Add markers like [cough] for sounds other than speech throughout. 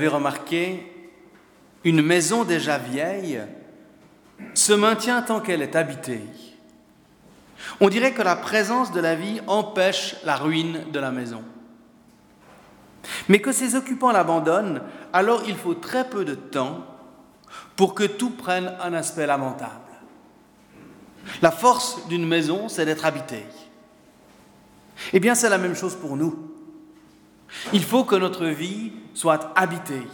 L'avez remarqué, une maison déjà vieille se maintient tant qu'elle est habitée. On dirait que la présence de la vie empêche la ruine de la maison. Mais que ses occupants l'abandonnent, alors il faut très peu de temps pour que tout prenne un aspect lamentable. La force d'une maison, c'est d'être habitée. Eh bien, c'est la même chose pour nous. Il faut que notre vie soit habitée.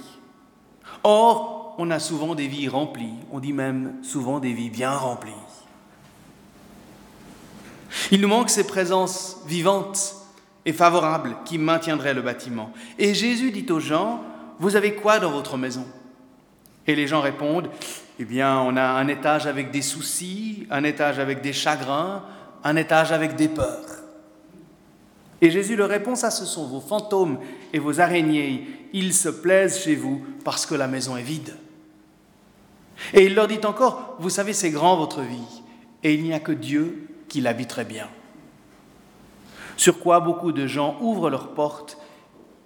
Or, on a souvent des vies remplies, on dit même souvent des vies bien remplies. Il nous manque ces présences vivantes et favorables qui maintiendraient le bâtiment. Et Jésus dit aux gens, vous avez quoi dans votre maison? Et les gens répondent, eh bien, on a un étage avec des soucis, un étage avec des chagrins, un étage avec des peurs. Et Jésus leur répond, ça ce sont vos fantômes et vos araignées, ils se plaisent chez vous parce que la maison est vide. Et il leur dit encore, vous savez, c'est grand votre vie, et il n'y a que Dieu qui l'habiterait bien. Sur quoi beaucoup de gens ouvrent leurs portes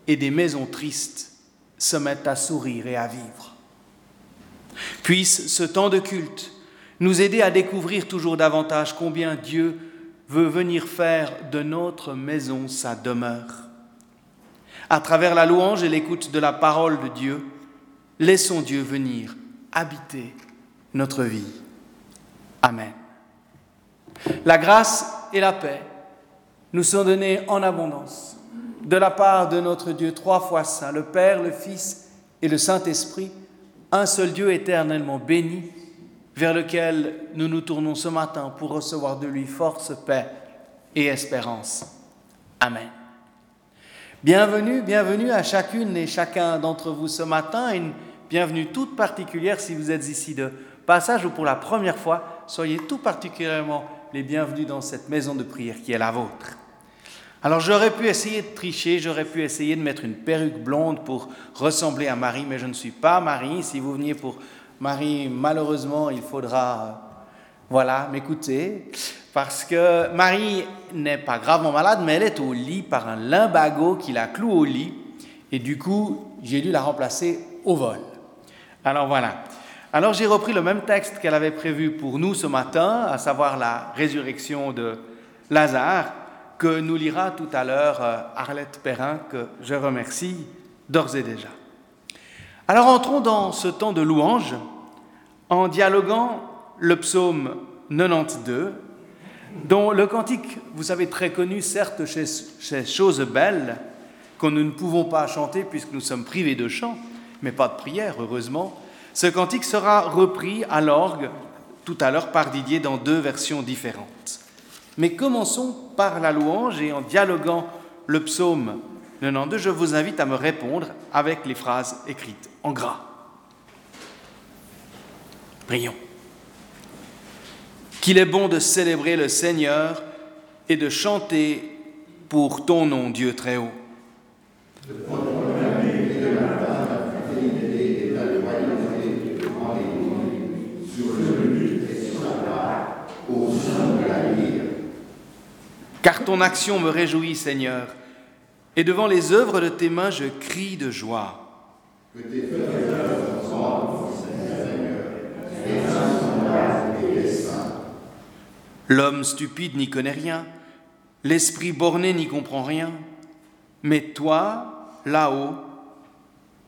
et des maisons tristes se mettent à sourire et à vivre. Puisse ce temps de culte nous aider à découvrir toujours davantage combien Dieu veut venir faire de notre maison sa demeure. À travers la louange et l'écoute de la parole de Dieu, laissons Dieu venir habiter notre vie. Amen. La grâce et la paix nous sont données en abondance de la part de notre Dieu trois fois saint, le Père, le Fils et le Saint-Esprit, un seul Dieu éternellement béni, vers lequel nous nous tournons ce matin pour recevoir de lui force, paix et espérance. Amen. Bienvenue, bienvenue à chacune et chacun d'entre vous ce matin, une bienvenue toute particulière si vous êtes ici de passage ou pour la première fois, soyez tout particulièrement les bienvenus dans cette maison de prière qui est la vôtre. Alors j'aurais pu essayer de tricher, j'aurais pu essayer de mettre une perruque blonde pour ressembler à Marie, mais je ne suis pas Marie. Si vous veniez pour Marie, malheureusement, il faudra, voilà, m'écouter, parce que Marie n'est pas gravement malade, mais elle est au lit par un limbago qui la cloue au lit, et du coup, j'ai dû la remplacer au vol. Alors voilà. Alors j'ai repris le même texte qu'elle avait prévu pour nous ce matin, à savoir la résurrection de Lazare, que nous lira tout à l'heure euh, Arlette Perrin, que je remercie d'ores et déjà. Alors entrons dans ce temps de louange en dialoguant le psaume 92, dont le cantique, vous savez, très connu, certes chez, chez Choses que nous ne pouvons pas chanter puisque nous sommes privés de chant, mais pas de prière, heureusement. Ce cantique sera repris à l'orgue tout à l'heure par Didier dans deux versions différentes. Mais commençons par la louange et en dialoguant le psaume 92, je vous invite à me répondre avec les phrases écrites en gras. Qu'il est bon de célébrer le Seigneur et de chanter pour ton nom, Dieu très haut. Car ton action me réjouit, Seigneur, et devant les œuvres de tes mains, je crie de joie. L'homme stupide n'y connaît rien, l'esprit borné n'y comprend rien, mais toi, là-haut,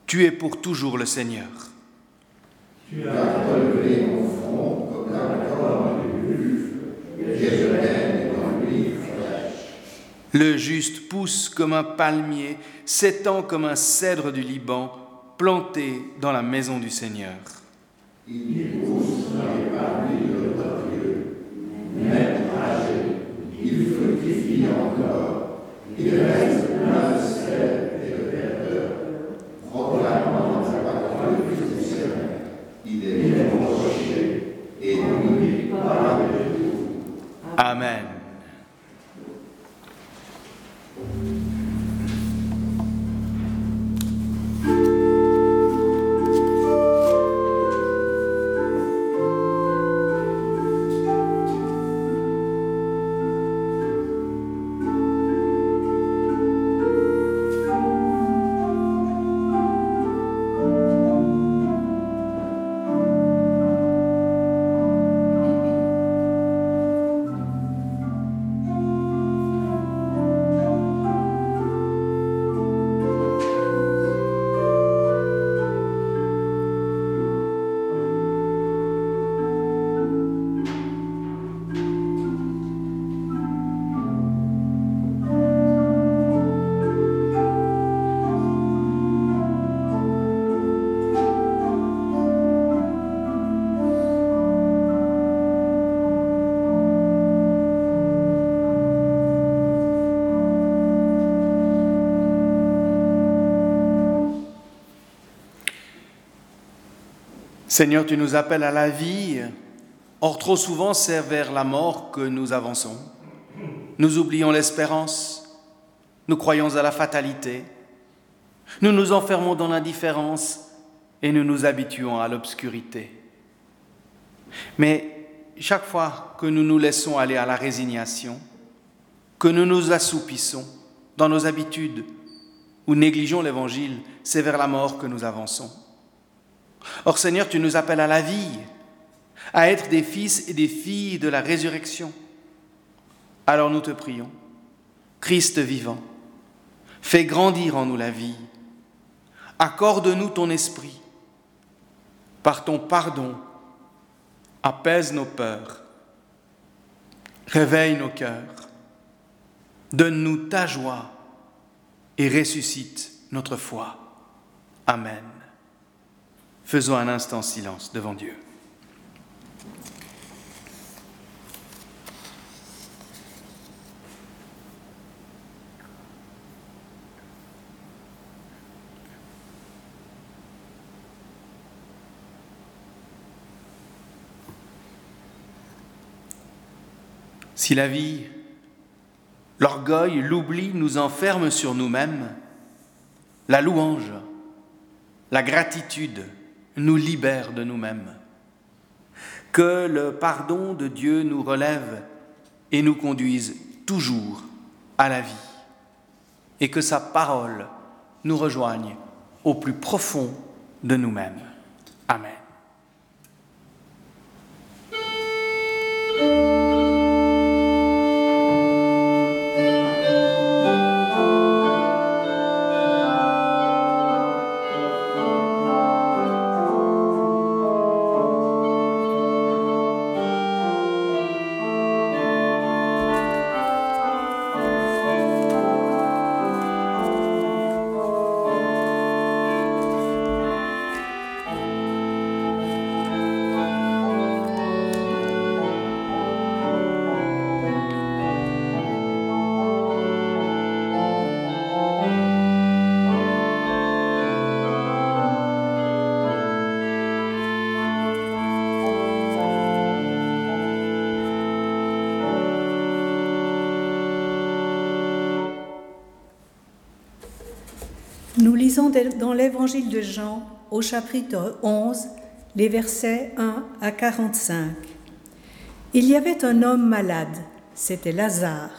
tu es pour toujours le Seigneur. Tu as relevé mon front comme la corne du buffle, et je l'aime dans l'huile fraîche. Le juste pousse comme un palmier, s'étend comme un cèdre du Liban, planté dans la maison du Seigneur. Il pousse dans les il reste de sel et de verdeur, proclamant la parole du Seigneur. Il est rocher et pas de tout. Amen. Seigneur, tu nous appelles à la vie. Or, trop souvent, c'est vers la mort que nous avançons. Nous oublions l'espérance. Nous croyons à la fatalité. Nous nous enfermons dans l'indifférence et nous nous habituons à l'obscurité. Mais chaque fois que nous nous laissons aller à la résignation, que nous nous assoupissons dans nos habitudes ou négligeons l'Évangile, c'est vers la mort que nous avançons. Or Seigneur, tu nous appelles à la vie, à être des fils et des filles de la résurrection. Alors nous te prions, Christ vivant, fais grandir en nous la vie, accorde-nous ton esprit, par ton pardon, apaise nos peurs, réveille nos cœurs, donne-nous ta joie et ressuscite notre foi. Amen. Faisons un instant silence devant Dieu. Si la vie, l'orgueil, l'oubli nous enferment sur nous-mêmes, la louange, la gratitude, nous libère de nous-mêmes. Que le pardon de Dieu nous relève et nous conduise toujours à la vie. Et que sa parole nous rejoigne au plus profond de nous-mêmes. Amen. Dans l'évangile de Jean au chapitre 11, les versets 1 à 45. Il y avait un homme malade, c'était Lazare,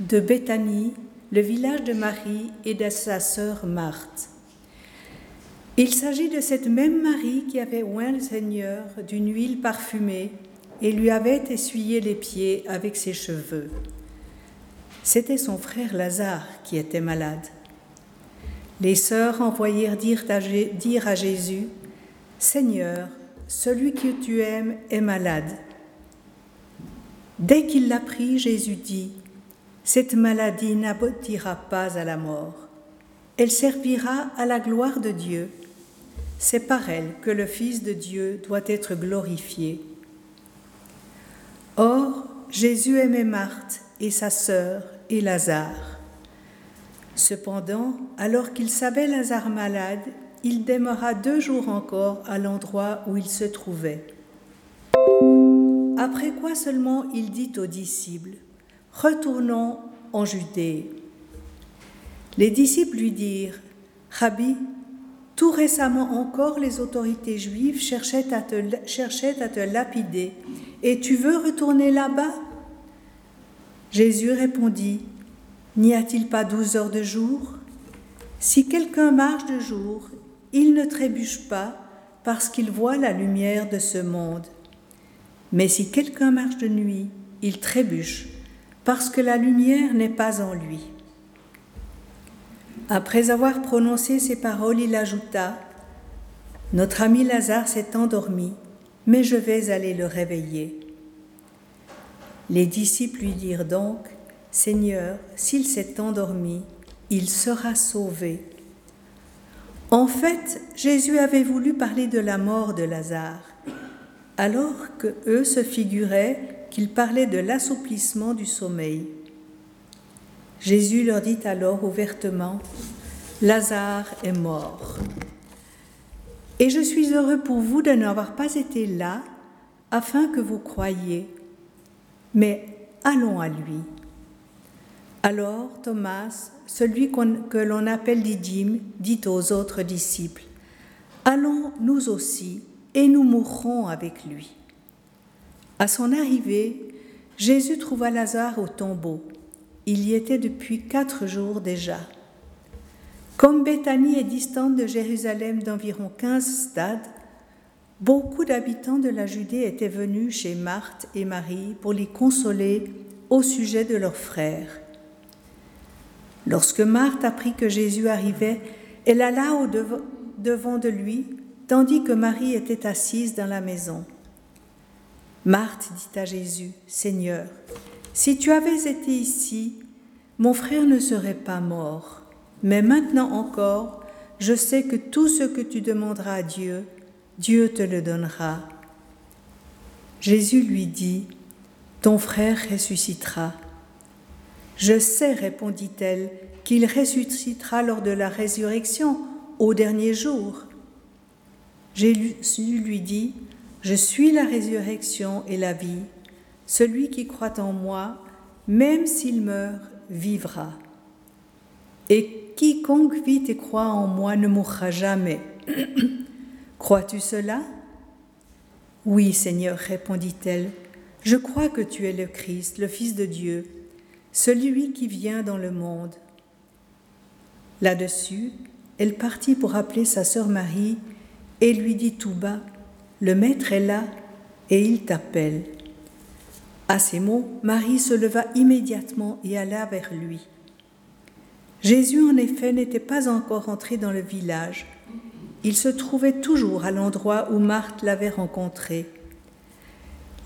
de Béthanie, le village de Marie et de sa sœur Marthe. Il s'agit de cette même Marie qui avait oint le Seigneur d'une huile parfumée et lui avait essuyé les pieds avec ses cheveux. C'était son frère Lazare qui était malade. Les sœurs envoyèrent dire à, Jésus, Seigneur, celui que tu aimes est malade. Dès qu'il l'apprit, Jésus dit, Cette maladie n'aboutira pas à la mort. Elle servira à la gloire de Dieu. C'est par elle que le Fils de Dieu doit être glorifié. Or, Jésus aimait Marthe et sa sœur et Lazare. Cependant, alors qu'il savait Lazare malade, il demeura deux jours encore à l'endroit où il se trouvait. Après quoi seulement il dit aux disciples, Retournons en Judée. Les disciples lui dirent, Rabbi, tout récemment encore les autorités juives cherchaient à te, cherchaient à te lapider, et tu veux retourner là-bas? Jésus répondit, N'y a-t-il pas douze heures de jour? Si quelqu'un marche de jour, il ne trébuche pas parce qu'il voit la lumière de ce monde. Mais si quelqu'un marche de nuit, il trébuche parce que la lumière n'est pas en lui. Après avoir prononcé ces paroles, il ajouta, Notre ami Lazare s'est endormi, mais je vais aller le réveiller. Les disciples lui dirent donc, Seigneur, s'il s'est endormi, il sera sauvé. En fait, Jésus avait voulu parler de la mort de Lazare, alors que eux se figuraient qu'il parlait de l'assouplissement du sommeil. Jésus leur dit alors ouvertement, Lazare est mort. Et je suis heureux pour vous de n'avoir pas été là afin que vous croyiez. Mais allons à lui. Alors Thomas, celui que l'on appelle Didyme, dit aux autres disciples, Allons nous aussi, et nous mourrons avec lui. À son arrivée, Jésus trouva Lazare au tombeau. Il y était depuis quatre jours déjà. Comme Béthanie est distante de Jérusalem d'environ quinze stades, beaucoup d'habitants de la Judée étaient venus chez Marthe et Marie pour les consoler au sujet de leur frère. Lorsque Marthe apprit que Jésus arrivait, elle alla au devant de lui, tandis que Marie était assise dans la maison. Marthe dit à Jésus, Seigneur, si tu avais été ici, mon frère ne serait pas mort. Mais maintenant encore, je sais que tout ce que tu demanderas à Dieu, Dieu te le donnera. Jésus lui dit, Ton frère ressuscitera. Je sais, répondit-elle, qu'il ressuscitera lors de la résurrection, au dernier jour. Jésus lui dit, Je suis la résurrection et la vie. Celui qui croit en moi, même s'il meurt, vivra. Et Quiconque vit et croit en moi ne mourra jamais. [coughs] Crois-tu cela? Oui, Seigneur, répondit-elle. Je crois que tu es le Christ, le Fils de Dieu, celui qui vient dans le monde. Là-dessus, elle partit pour appeler sa sœur Marie et lui dit tout bas, Le Maître est là et il t'appelle. À ces mots, Marie se leva immédiatement et alla vers lui. Jésus, en effet, n'était pas encore entré dans le village. Il se trouvait toujours à l'endroit où Marthe l'avait rencontré.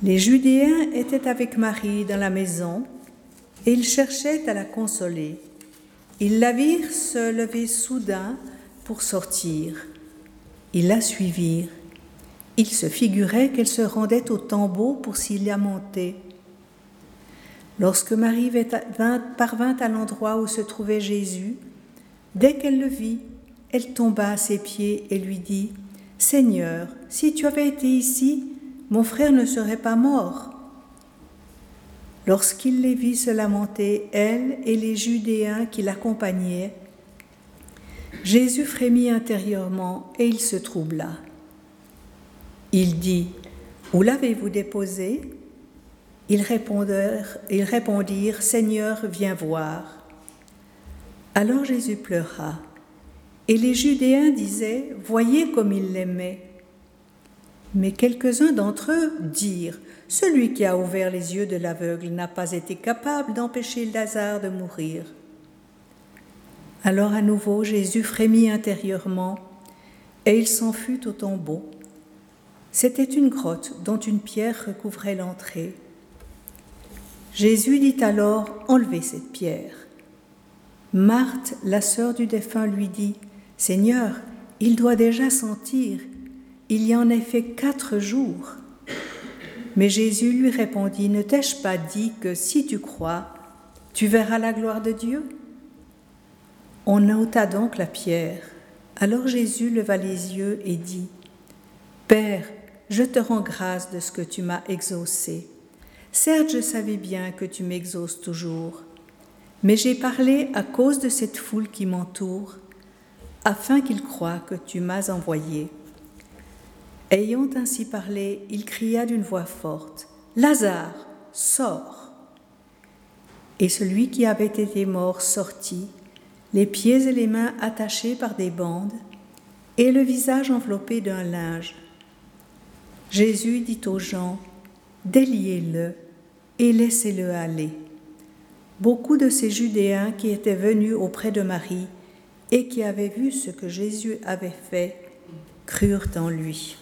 Les Judéens étaient avec Marie dans la maison et ils cherchaient à la consoler. Ils la virent se lever soudain pour sortir. Ils la suivirent. Ils se figuraient qu'elle se rendait au tombeau pour s'y lamenter. Lorsque Marie parvint à l'endroit où se trouvait Jésus, dès qu'elle le vit, elle tomba à ses pieds et lui dit, Seigneur, si tu avais été ici, mon frère ne serait pas mort. Lorsqu'il les vit se lamenter, elle et les Judéens qui l'accompagnaient, Jésus frémit intérieurement et il se troubla. Il dit, Où l'avez-vous déposé? Ils répondirent, ils répondirent, Seigneur, viens voir. Alors Jésus pleura. Et les Judéens disaient, Voyez comme il l'aimait. Mais quelques-uns d'entre eux dirent, Celui qui a ouvert les yeux de l'aveugle n'a pas été capable d'empêcher Lazare de mourir. Alors à nouveau Jésus frémit intérieurement, et il s'en fut au tombeau. C'était une grotte dont une pierre recouvrait l'entrée. Jésus dit alors, Enlevez cette pierre. Marthe, la sœur du défunt, lui dit, Seigneur, il doit déjà sentir, il y en a fait quatre jours. Mais Jésus lui répondit, Ne t'ai-je pas dit que si tu crois, tu verras la gloire de Dieu? On ôta donc la pierre. Alors Jésus leva les yeux et dit, Père, je te rends grâce de ce que tu m'as exaucé. Certes, je savais bien que tu m'exauces toujours, mais j'ai parlé à cause de cette foule qui m'entoure, afin qu'ils croient que tu m'as envoyé. Ayant ainsi parlé, il cria d'une voix forte, Lazare, sors. Et celui qui avait été mort sortit, les pieds et les mains attachés par des bandes, et le visage enveloppé d'un linge. Jésus dit aux gens, déliez-le et laissez-le aller. Beaucoup de ces Judéens qui étaient venus auprès de Marie et qui avaient vu ce que Jésus avait fait crurent en lui.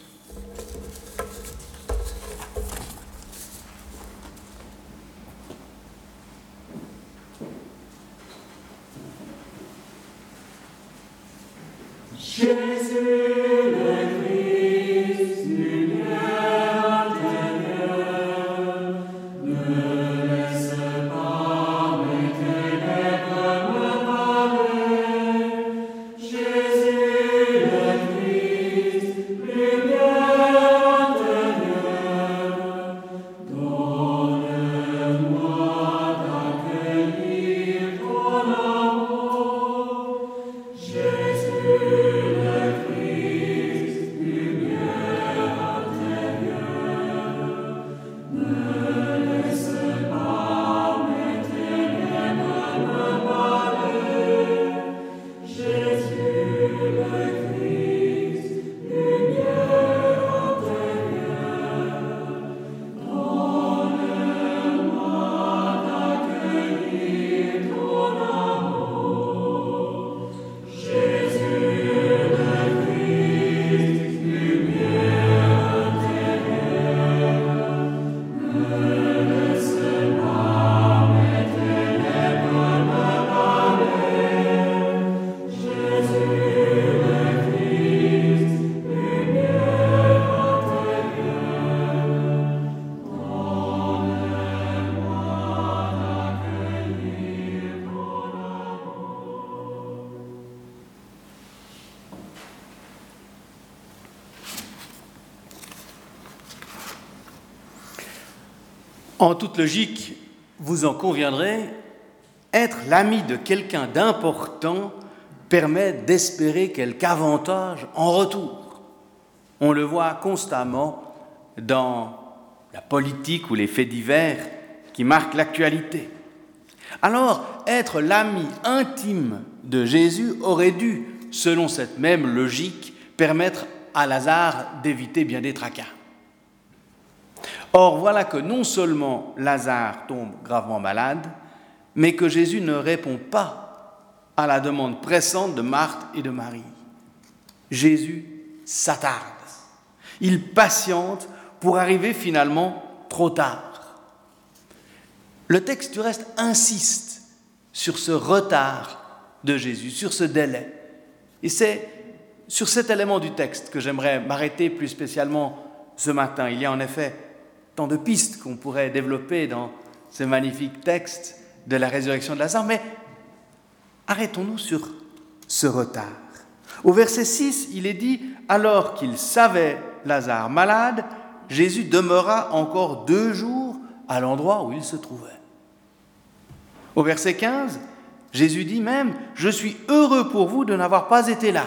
En toute logique, vous en conviendrez, être l'ami de quelqu'un d'important permet d'espérer quelque avantage en retour. On le voit constamment dans la politique ou les faits divers qui marquent l'actualité. Alors, être l'ami intime de Jésus aurait dû, selon cette même logique, permettre à Lazare d'éviter bien des tracas. Or, voilà que non seulement Lazare tombe gravement malade, mais que Jésus ne répond pas à la demande pressante de Marthe et de Marie. Jésus s'attarde. Il patiente pour arriver finalement trop tard. Le texte du reste insiste sur ce retard de Jésus, sur ce délai. Et c'est sur cet élément du texte que j'aimerais m'arrêter plus spécialement ce matin. Il y a en effet tant de pistes qu'on pourrait développer dans ce magnifique texte de la résurrection de Lazare, mais arrêtons-nous sur ce retard. Au verset 6, il est dit, alors qu'il savait Lazare malade, Jésus demeura encore deux jours à l'endroit où il se trouvait. Au verset 15, Jésus dit même, je suis heureux pour vous de n'avoir pas été là.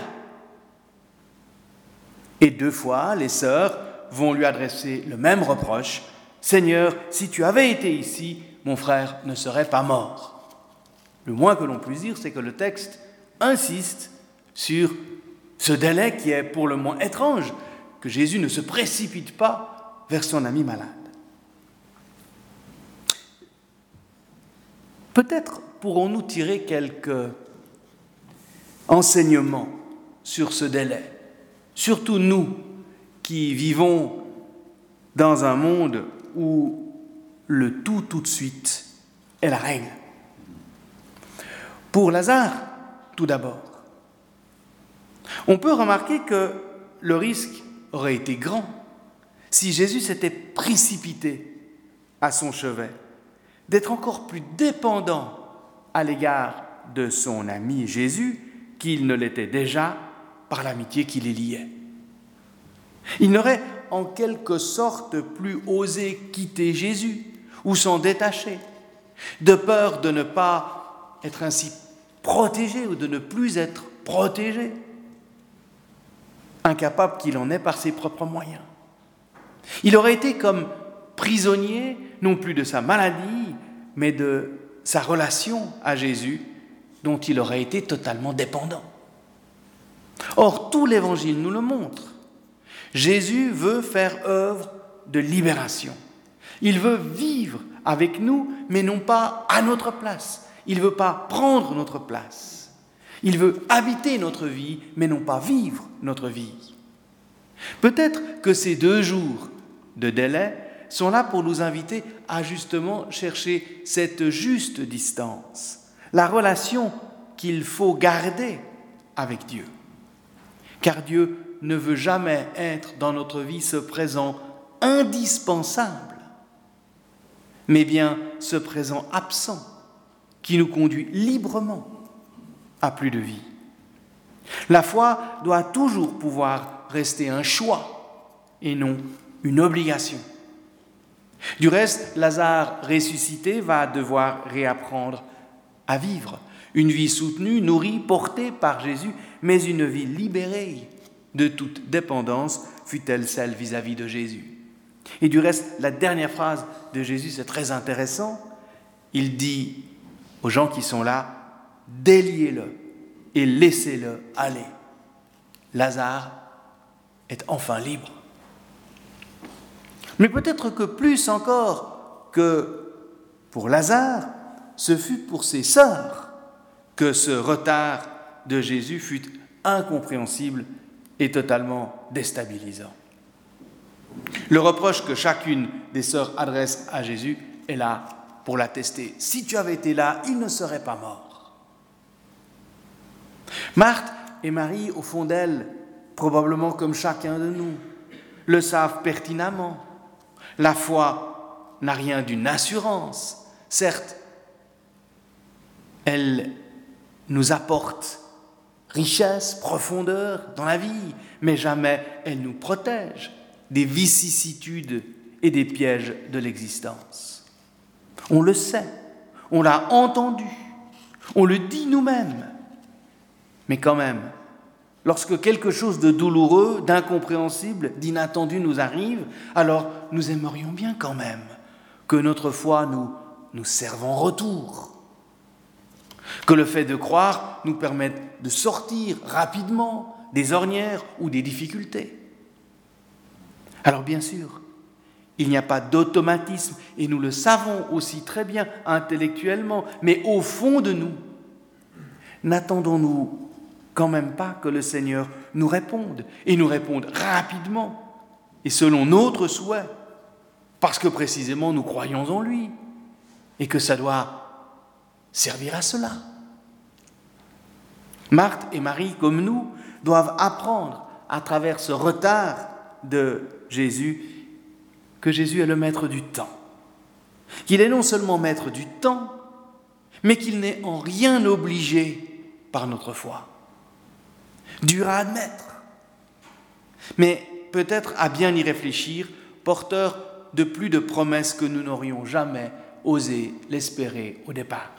Et deux fois, les sœurs vont lui adresser le même reproche, Seigneur, si tu avais été ici, mon frère ne serait pas mort. Le moins que l'on puisse dire, c'est que le texte insiste sur ce délai qui est pour le moins étrange, que Jésus ne se précipite pas vers son ami malade. Peut-être pourrons-nous tirer quelques enseignements sur ce délai, surtout nous qui vivons dans un monde où le tout tout de suite est la règle. Pour Lazare, tout d'abord, on peut remarquer que le risque aurait été grand si Jésus s'était précipité à son chevet, d'être encore plus dépendant à l'égard de son ami Jésus qu'il ne l'était déjà par l'amitié qui les liait. Il n'aurait en quelque sorte plus osé quitter Jésus ou s'en détacher, de peur de ne pas être ainsi protégé ou de ne plus être protégé, incapable qu'il en est par ses propres moyens. Il aurait été comme prisonnier non plus de sa maladie, mais de sa relation à Jésus dont il aurait été totalement dépendant. Or, tout l'Évangile nous le montre. Jésus veut faire œuvre de libération. Il veut vivre avec nous, mais non pas à notre place. Il ne veut pas prendre notre place. Il veut habiter notre vie, mais non pas vivre notre vie. Peut-être que ces deux jours de délai sont là pour nous inviter à justement chercher cette juste distance, la relation qu'il faut garder avec Dieu. Car Dieu ne veut jamais être dans notre vie ce présent indispensable, mais bien ce présent absent qui nous conduit librement à plus de vie. La foi doit toujours pouvoir rester un choix et non une obligation. Du reste, Lazare ressuscité va devoir réapprendre à vivre une vie soutenue, nourrie, portée par Jésus, mais une vie libérée de toute dépendance, fut-elle celle vis-à-vis de Jésus. Et du reste, la dernière phrase de Jésus, c'est très intéressant. Il dit aux gens qui sont là, déliez-le et laissez-le aller. Lazare est enfin libre. Mais peut-être que plus encore que pour Lazare, ce fut pour ses sœurs que ce retard de Jésus fut incompréhensible et totalement déstabilisant. Le reproche que chacune des sœurs adresse à Jésus est là pour l'attester. Si tu avais été là, il ne serait pas mort. Marthe et Marie, au fond d'elles, probablement comme chacun de nous, le savent pertinemment. La foi n'a rien d'une assurance. Certes, elle nous apporte richesse, profondeur dans la vie, mais jamais elle nous protège des vicissitudes et des pièges de l'existence. On le sait, on l'a entendu, on le dit nous-mêmes. Mais quand même, lorsque quelque chose de douloureux, d'incompréhensible, d'inattendu nous arrive, alors nous aimerions bien quand même que notre foi nous, nous serve en retour. Que le fait de croire nous permette de sortir rapidement des ornières ou des difficultés. Alors bien sûr, il n'y a pas d'automatisme, et nous le savons aussi très bien intellectuellement, mais au fond de nous, n'attendons-nous quand même pas que le Seigneur nous réponde, et nous réponde rapidement, et selon notre souhait, parce que précisément nous croyons en lui, et que ça doit servir à cela. Marthe et Marie, comme nous, doivent apprendre à travers ce retard de Jésus que Jésus est le maître du temps. Qu'il est non seulement maître du temps, mais qu'il n'est en rien obligé par notre foi. Dur à admettre, mais peut-être à bien y réfléchir, porteur de plus de promesses que nous n'aurions jamais osé l'espérer au départ.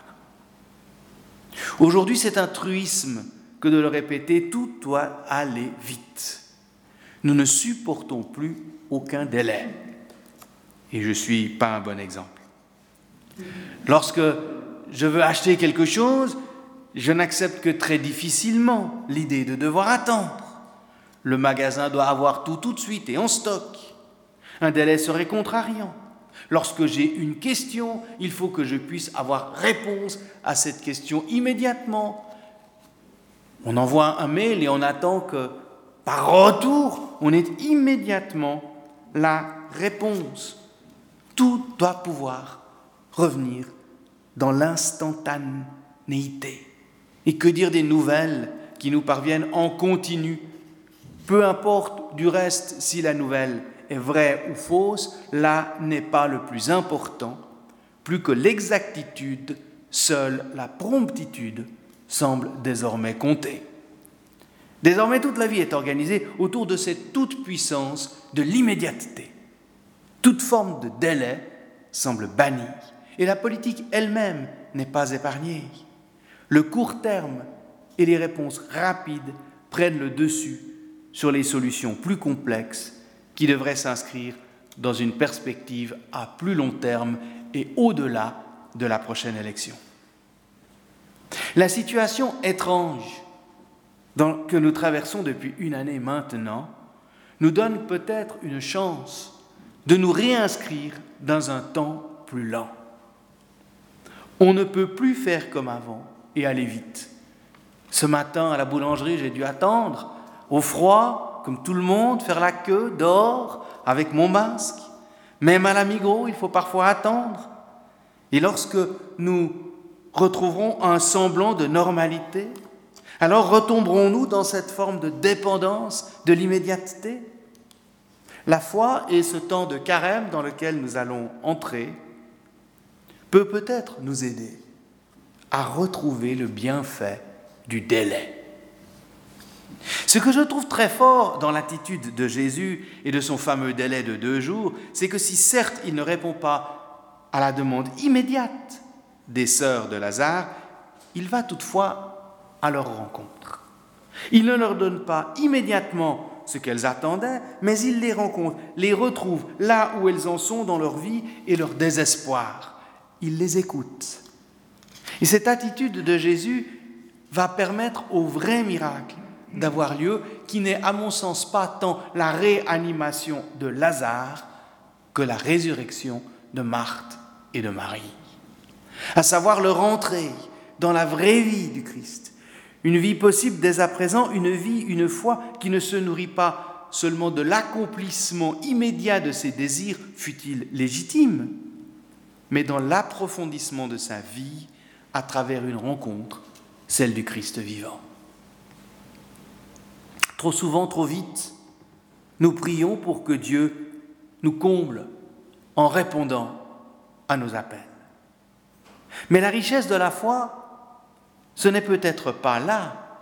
Aujourd'hui, c'est un truisme que de le répéter, tout doit aller vite. Nous ne supportons plus aucun délai. Et je ne suis pas un bon exemple. Lorsque je veux acheter quelque chose, je n'accepte que très difficilement l'idée de devoir attendre. Le magasin doit avoir tout tout de suite et en stock. Un délai serait contrariant. Lorsque j'ai une question, il faut que je puisse avoir réponse à cette question immédiatement. On envoie un mail et on attend que par retour, on ait immédiatement la réponse. Tout doit pouvoir revenir dans l'instantanéité. Et que dire des nouvelles qui nous parviennent en continu? Peu importe du reste si la nouvelle est vraie ou fausse, là n'est pas le plus important. Plus que l'exactitude, seule la promptitude semble désormais compter. Désormais, toute la vie est organisée autour de cette toute-puissance de l'immédiateté. Toute forme de délai semble bannie et la politique elle-même n'est pas épargnée. Le court terme et les réponses rapides prennent le dessus sur les solutions plus complexes qui devraient s'inscrire dans une perspective à plus long terme et au-delà de la prochaine élection. La situation étrange que nous traversons depuis une année maintenant nous donne peut-être une chance de nous réinscrire dans un temps plus lent. On ne peut plus faire comme avant et aller vite. Ce matin à la boulangerie, j'ai dû attendre au froid, comme tout le monde, faire la queue dehors avec mon masque. Même à la Migros, il faut parfois attendre. Et lorsque nous retrouverons un semblant de normalité, alors retomberons-nous dans cette forme de dépendance de l'immédiateté? La foi et ce temps de carême dans lequel nous allons entrer peut peut-être nous aider à retrouver le bienfait du délai. Ce que je trouve très fort dans l'attitude de Jésus et de son fameux délai de deux jours, c'est que si certes il ne répond pas à la demande immédiate des sœurs de Lazare, il va toutefois à leur rencontre. Il ne leur donne pas immédiatement ce qu'elles attendaient, mais il les rencontre, les retrouve là où elles en sont dans leur vie et leur désespoir. Il les écoute. Et cette attitude de Jésus va permettre au vrai miracle d'avoir lieu, qui n'est à mon sens pas tant la réanimation de Lazare que la résurrection de Marthe et de Marie à savoir le rentrer dans la vraie vie du Christ. Une vie possible dès à présent, une vie, une foi qui ne se nourrit pas seulement de l'accomplissement immédiat de ses désirs, fut-il légitime, mais dans l'approfondissement de sa vie à travers une rencontre, celle du Christ vivant. Trop souvent, trop vite, nous prions pour que Dieu nous comble en répondant à nos appels. Mais la richesse de la foi, ce n'est peut-être pas là.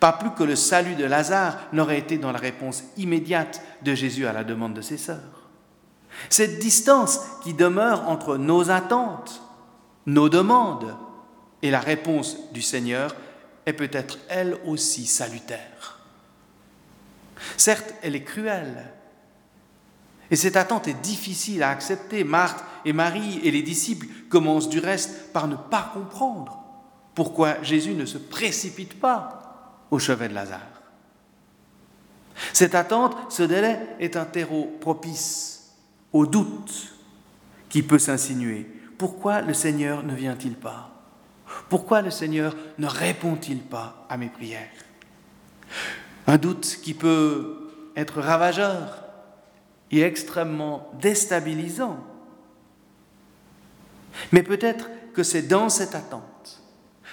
Pas plus que le salut de Lazare n'aurait été dans la réponse immédiate de Jésus à la demande de ses sœurs. Cette distance qui demeure entre nos attentes, nos demandes et la réponse du Seigneur est peut-être elle aussi salutaire. Certes, elle est cruelle, et cette attente est difficile à accepter. Marthe et Marie et les disciples commencent du reste par ne pas comprendre pourquoi Jésus ne se précipite pas au chevet de Lazare. Cette attente, ce délai est un terreau propice au doute qui peut s'insinuer. Pourquoi le Seigneur ne vient-il pas? Pourquoi le Seigneur ne répond-il pas à mes prières? Un doute qui peut être ravageur et extrêmement déstabilisant. Mais peut-être que c'est dans cette attente,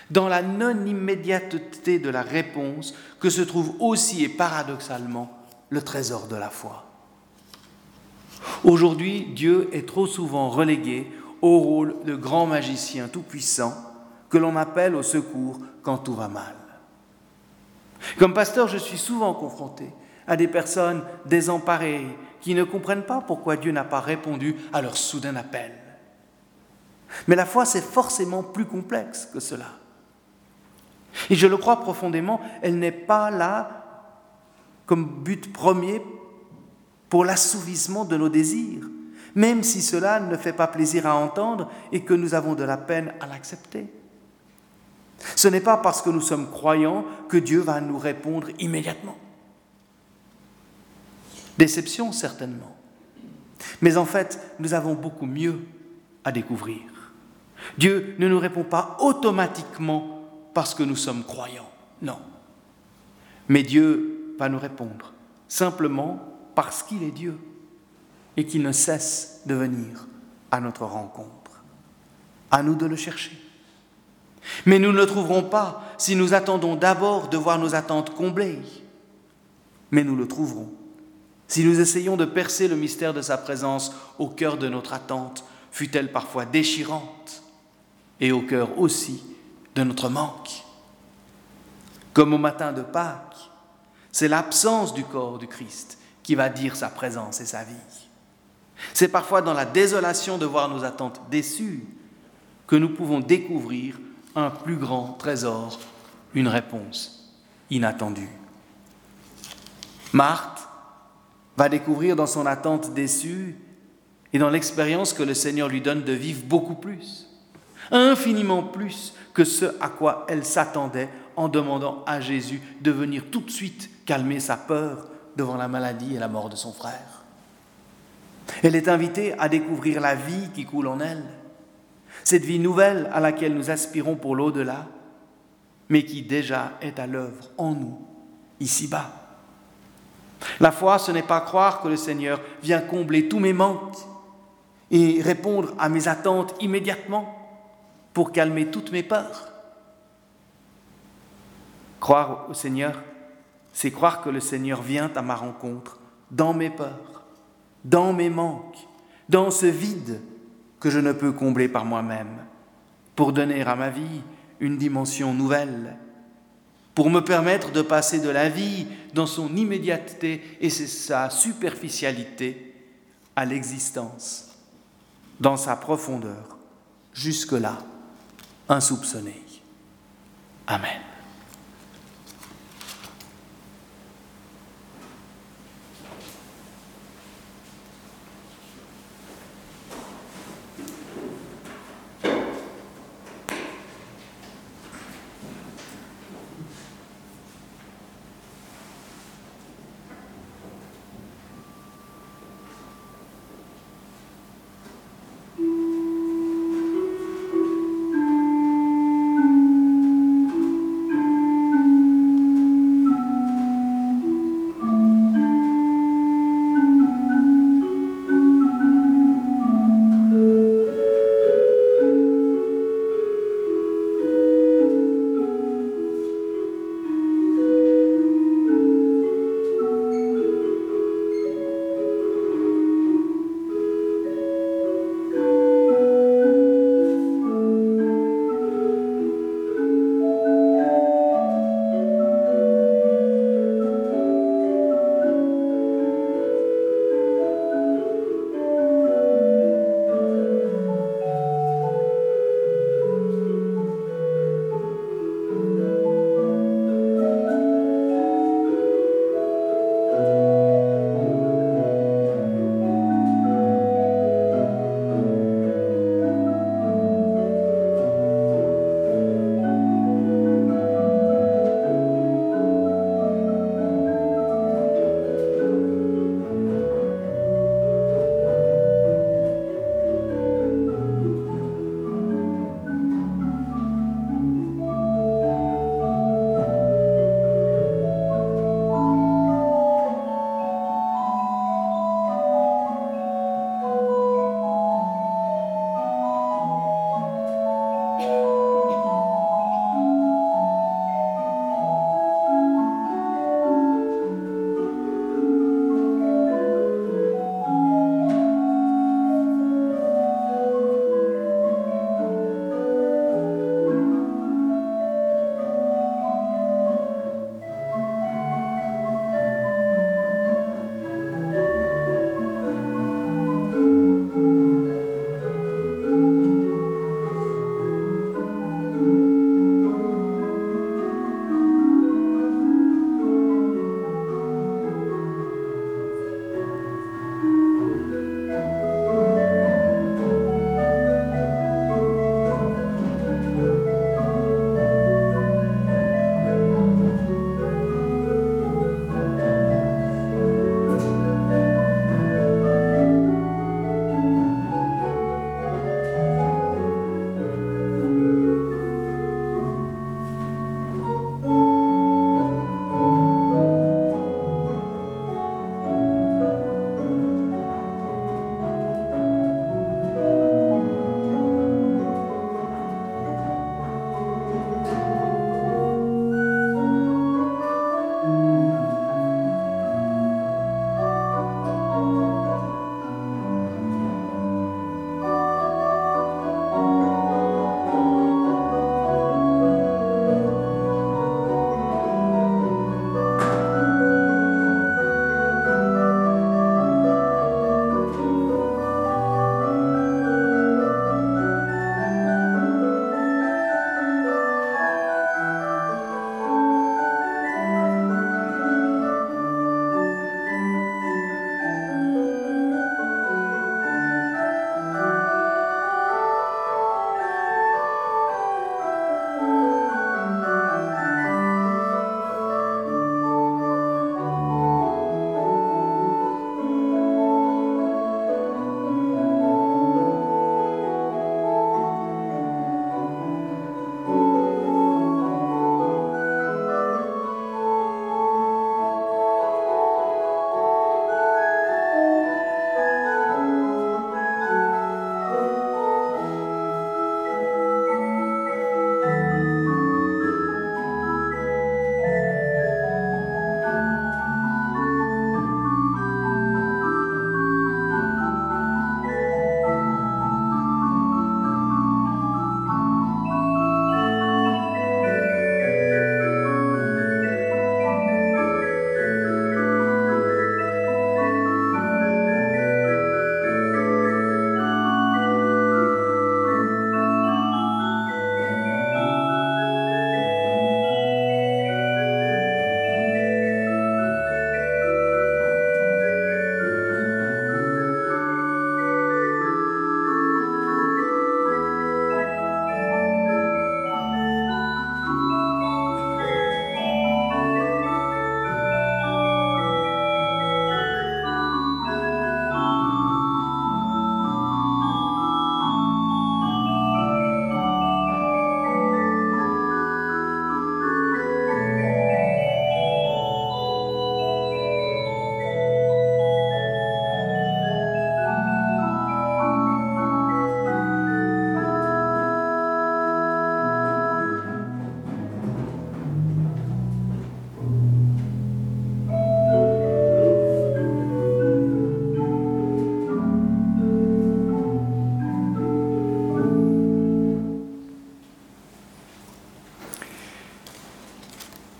dans la non-immédiateté de la réponse, que se trouve aussi et paradoxalement le trésor de la foi. Aujourd'hui, Dieu est trop souvent relégué au rôle de grand magicien tout-puissant que l'on appelle au secours quand tout va mal. Comme pasteur, je suis souvent confronté à des personnes désemparées qui ne comprennent pas pourquoi Dieu n'a pas répondu à leur soudain appel. Mais la foi, c'est forcément plus complexe que cela. Et je le crois profondément, elle n'est pas là comme but premier pour l'assouvissement de nos désirs, même si cela ne fait pas plaisir à entendre et que nous avons de la peine à l'accepter. Ce n'est pas parce que nous sommes croyants que Dieu va nous répondre immédiatement. Déception certainement. Mais en fait, nous avons beaucoup mieux à découvrir. Dieu ne nous répond pas automatiquement parce que nous sommes croyants. Non. Mais Dieu va nous répondre simplement parce qu'il est Dieu et qu'il ne cesse de venir à notre rencontre. À nous de le chercher. Mais nous ne le trouverons pas si nous attendons d'abord de voir nos attentes comblées. Mais nous le trouverons si nous essayons de percer le mystère de sa présence au cœur de notre attente, fut-elle parfois déchirante, et au cœur aussi de notre manque. Comme au matin de Pâques, c'est l'absence du corps du Christ qui va dire sa présence et sa vie. C'est parfois dans la désolation de voir nos attentes déçues que nous pouvons découvrir un plus grand trésor, une réponse inattendue. Marthe va découvrir dans son attente déçue et dans l'expérience que le Seigneur lui donne de vivre beaucoup plus, infiniment plus que ce à quoi elle s'attendait en demandant à Jésus de venir tout de suite calmer sa peur devant la maladie et la mort de son frère. Elle est invitée à découvrir la vie qui coule en elle, cette vie nouvelle à laquelle nous aspirons pour l'au-delà, mais qui déjà est à l'œuvre en nous, ici-bas. La foi, ce n'est pas croire que le Seigneur vient combler tous mes manques et répondre à mes attentes immédiatement pour calmer toutes mes peurs. Croire au Seigneur, c'est croire que le Seigneur vient à ma rencontre dans mes peurs, dans mes manques, dans ce vide que je ne peux combler par moi-même, pour donner à ma vie une dimension nouvelle pour me permettre de passer de la vie dans son immédiateté et sa superficialité à l'existence dans sa profondeur, jusque-là insoupçonnée. Amen.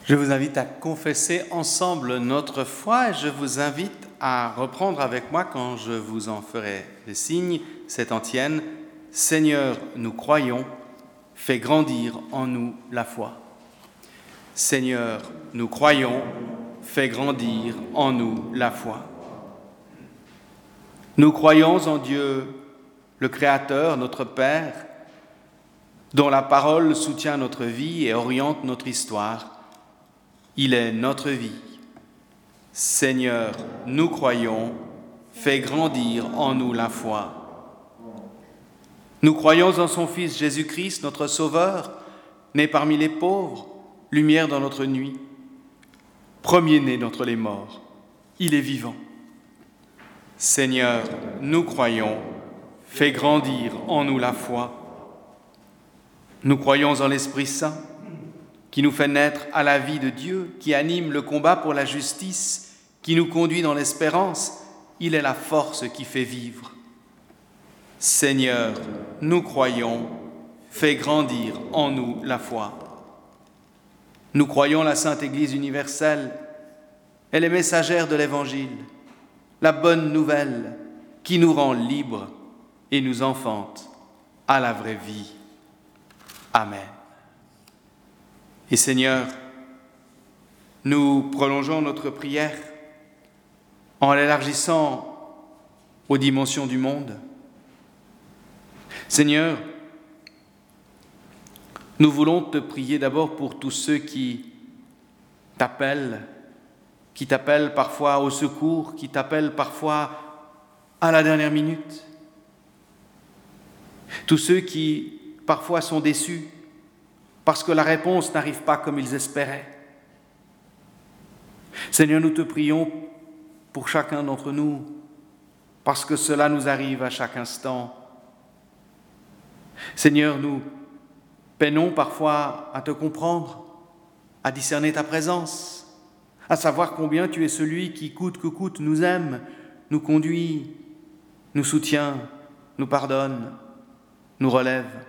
Je vous invite à confesser ensemble notre foi et je vous invite à reprendre avec moi quand je vous en ferai le signe cette antienne. Seigneur, nous croyons, fais grandir en nous la foi. Seigneur, nous croyons, fais grandir en nous la foi. Nous croyons en Dieu, le Créateur, notre Père, dont la parole soutient notre vie et oriente notre histoire il est notre vie. Seigneur, nous croyons, fais grandir en nous la foi. Nous croyons en son Fils Jésus-Christ, notre Sauveur, né parmi les pauvres, lumière dans notre nuit, premier-né d'entre les morts. Il est vivant. Seigneur, nous croyons, fais grandir en nous la foi. Nous croyons en l'Esprit Saint qui nous fait naître à la vie de Dieu, qui anime le combat pour la justice, qui nous conduit dans l'espérance. Il est la force qui fait vivre. Seigneur, nous croyons, fais grandir en nous la foi. Nous croyons la Sainte Église universelle. Elle est messagère de l'Évangile, la bonne nouvelle qui nous rend libres et nous enfante à la vraie vie. Amen. Et Seigneur, nous prolongeons notre prière en l'élargissant aux dimensions du monde. Seigneur, nous voulons te prier d'abord pour tous ceux qui t'appellent, qui t'appellent parfois au secours, qui t'appellent parfois à la dernière minute. Tous ceux qui parfois sont déçus, parce que la réponse n'arrive pas comme ils espéraient. Seigneur, nous te prions pour chacun d'entre nous, parce que cela nous arrive à chaque instant. Seigneur, nous peinons parfois à te comprendre, à discerner ta présence, à savoir combien tu es celui qui, coûte que coûte, nous aime, nous conduit, nous soutient, nous pardonne, nous relève.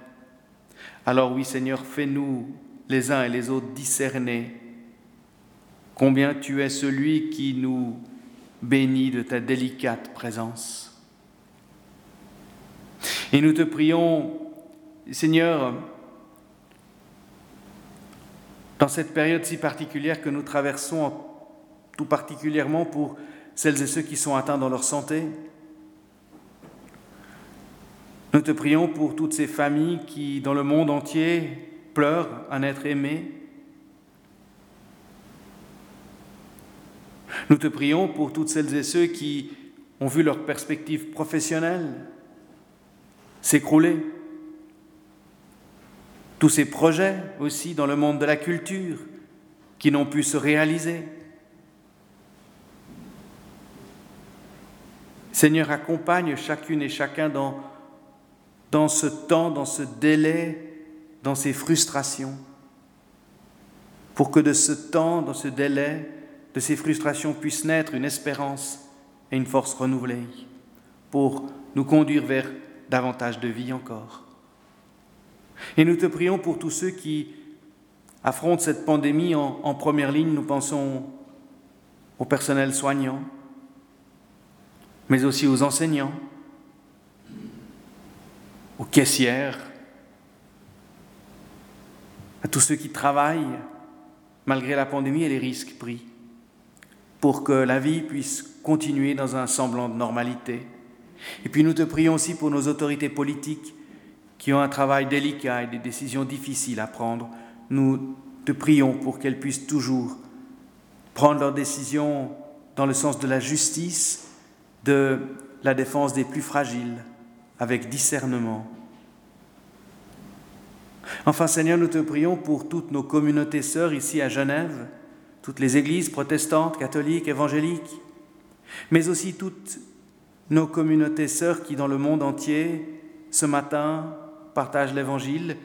Alors oui Seigneur, fais-nous les uns et les autres discerner combien tu es celui qui nous bénit de ta délicate présence. Et nous te prions, Seigneur, dans cette période si particulière que nous traversons, tout particulièrement pour celles et ceux qui sont atteints dans leur santé, nous te prions pour toutes ces familles qui, dans le monde entier, pleurent un être aimé. Nous te prions pour toutes celles et ceux qui ont vu leur perspective professionnelle s'écrouler. Tous ces projets aussi dans le monde de la culture qui n'ont pu se réaliser. Seigneur, accompagne chacune et chacun dans dans ce temps, dans ce délai, dans ces frustrations, pour que de ce temps, dans ce délai, de ces frustrations puisse naître une espérance et une force renouvelée pour nous conduire vers davantage de vie encore. Et nous te prions pour tous ceux qui affrontent cette pandémie en, première ligne. Nous pensons au personnel soignant, mais aussi aux enseignants, aux caissières, à tous ceux qui travaillent malgré la pandémie et les risques pris, pour que la vie puisse continuer dans un semblant de normalité. Et puis nous te prions aussi pour nos autorités politiques qui ont un travail délicat et des décisions difficiles à prendre. Nous te prions pour qu'elles puissent toujours prendre leurs décisions dans le sens de la justice, de la défense des plus fragiles, avec discernement. Enfin Seigneur, nous te prions pour toutes nos communautés sœurs ici à Genève, toutes les églises protestantes, catholiques, évangéliques, mais aussi toutes nos communautés sœurs qui dans le monde entier, ce matin, partagent l'Évangile,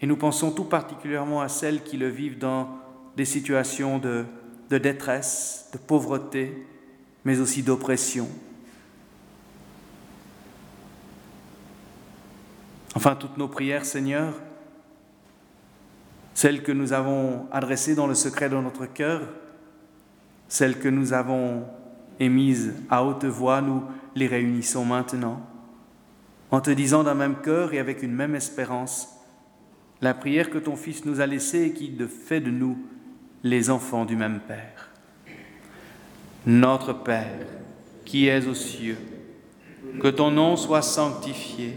et nous pensons tout particulièrement à celles qui le vivent dans des situations de, de détresse, de pauvreté, mais aussi d'oppression. Enfin, toutes nos prières, Seigneur, celles que nous avons adressées dans le secret de notre cœur, celles que nous avons émises à haute voix, nous les réunissons maintenant, en te disant d'un même cœur et avec une même espérance, la prière que ton Fils nous a laissée et qui fait de nous les enfants du même Père. Notre Père, qui es aux cieux, que ton nom soit sanctifié,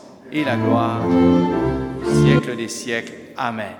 et la gloire, siècle des siècles. Amen.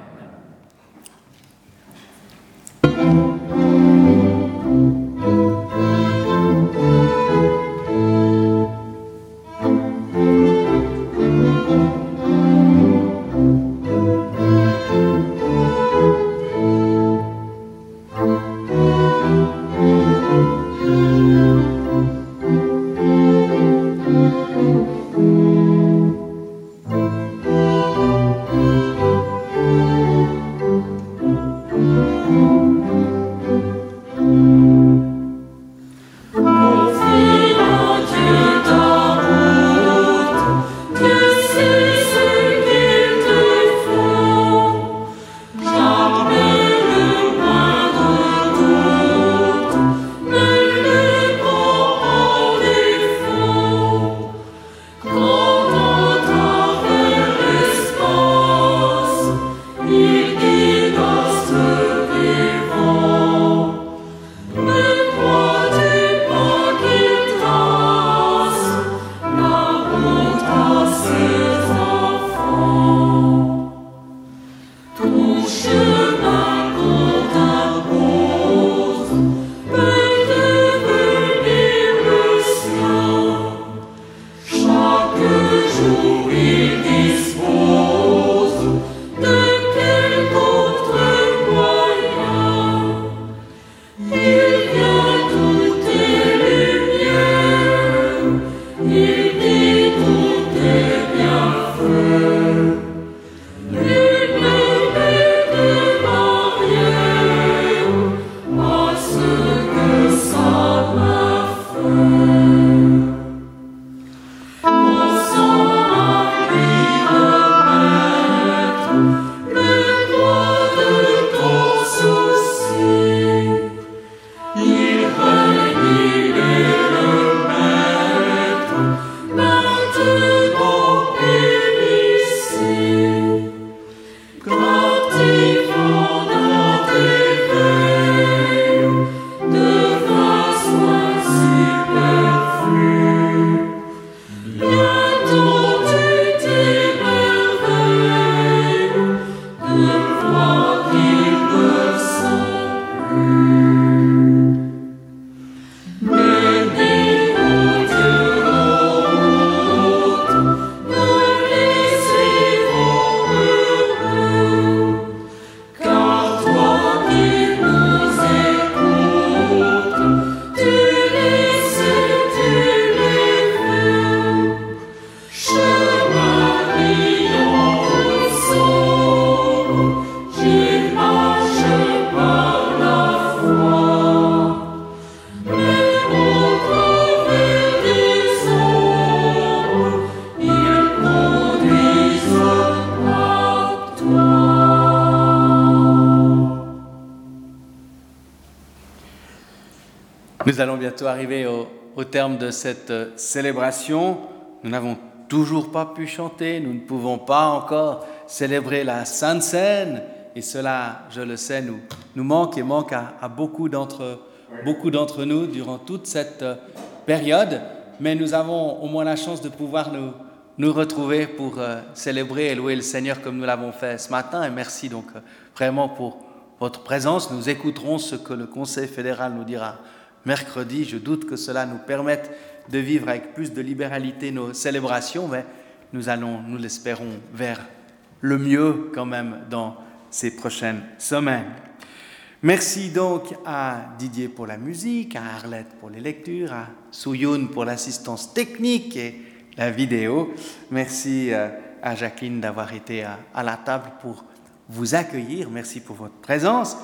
Nous allons bientôt arriver au, terme de cette euh, célébration. Nous n'avons toujours pas pu chanter, nous ne pouvons pas encore célébrer la Sainte Seine, et cela, je le sais, nous, nous manque et manque à, beaucoup d'entre beaucoup d'entre nous durant toute cette euh, période, mais nous avons au moins la chance de pouvoir nous, nous retrouver pour euh, célébrer et louer le Seigneur comme nous l'avons fait ce matin, et merci donc vraiment pour votre présence. Nous écouterons ce que le Conseil fédéral nous dira mercredi. Je doute que cela nous permette de vivre avec plus de libéralité nos célébrations, mais nous allons, nous l'espérons, vers le mieux quand même dans ces prochaines semaines. Merci donc à Didier pour la musique, à Arlette pour les lectures, à Souyoun pour l'assistance technique et la vidéo. Merci euh, à Jacqueline d'avoir été à, la table pour vous accueillir. Merci pour votre présence.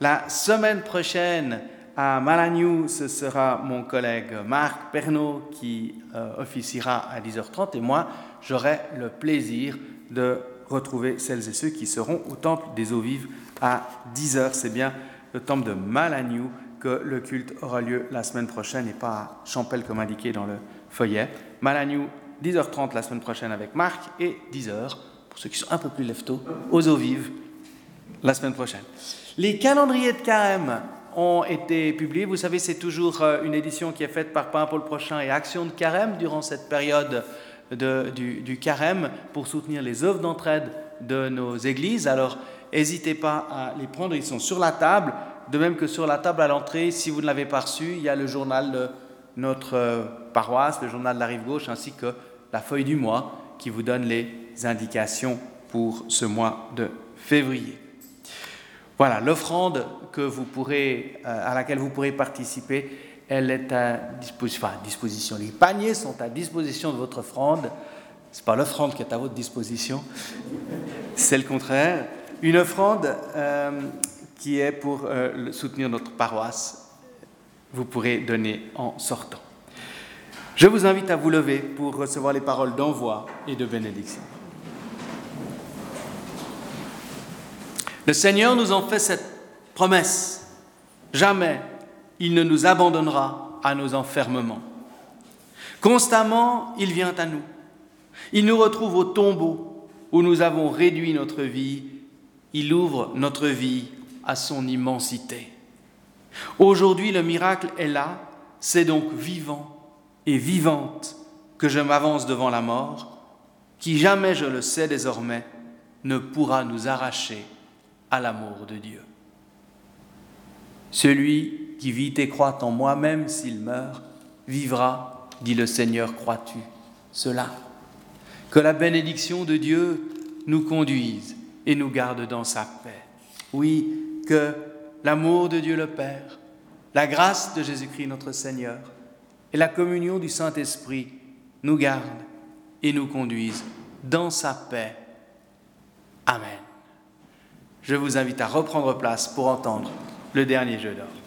La semaine prochaine, à Malagnou, ce sera mon collègue Marc Pernaud qui euh, officiera à 10h30 et moi, j'aurai le plaisir de retrouver celles et ceux qui seront au temple des eaux vives à 10h. C'est bien le temple de Malagnou que le culte aura lieu la semaine prochaine et pas à Champel comme indiqué dans le feuillet. Malagnou, 10h30 la semaine prochaine avec Marc et 10h, pour ceux qui sont un peu plus leftos, aux eaux vives la semaine prochaine. Les calendriers de carême ont été publiés. Vous savez, c'est toujours euh, une édition qui est faite par Pain pour le prochain et Action de carême durant cette période du, du, carême pour soutenir les œuvres d'entraide de nos églises. Alors, n'hésitez pas à les prendre, ils sont sur la table. De même que sur la table à l'entrée, si vous ne l'avez pas reçu, il y a le journal de notre euh, paroisse, le journal de la rive gauche, ainsi que la feuille du mois qui vous donne les indications pour ce mois de février. Voilà, l'offrande que vous pourrez, euh, à laquelle vous pourrez participer, elle est à disposition. Les paniers sont à disposition de votre offrande. Ce n'est pas l'offrande qui est à votre disposition, c'est le contraire. Une offrande euh, qui est pour euh, soutenir notre paroisse. Vous pourrez donner en sortant. Je vous invite à vous lever pour recevoir les paroles d'envoi et de bénédiction. Le Seigneur nous en fait cette promesse. Jamais il ne nous abandonnera à nos enfermements. Constamment, il vient à nous. Il nous retrouve au tombeau où nous avons réduit notre vie. Il ouvre notre vie à son immensité. Aujourd'hui, le miracle est là. C'est donc vivant et vivante que je m'avance devant la mort, qui jamais, je le sais désormais, ne pourra nous arracher à l'amour de Dieu. Celui qui vit et croit en moi-même s'il meurt, vivra, dit le Seigneur, crois-tu cela? Que la bénédiction de Dieu nous conduise et nous garde dans sa paix. Oui, que l'amour de Dieu le Père, la grâce de Jésus-Christ notre Seigneur et la communion du Saint-Esprit nous gardent et nous conduisent dans sa paix. Amen. Je vous invite à reprendre place pour entendre le dernier jeu d'or.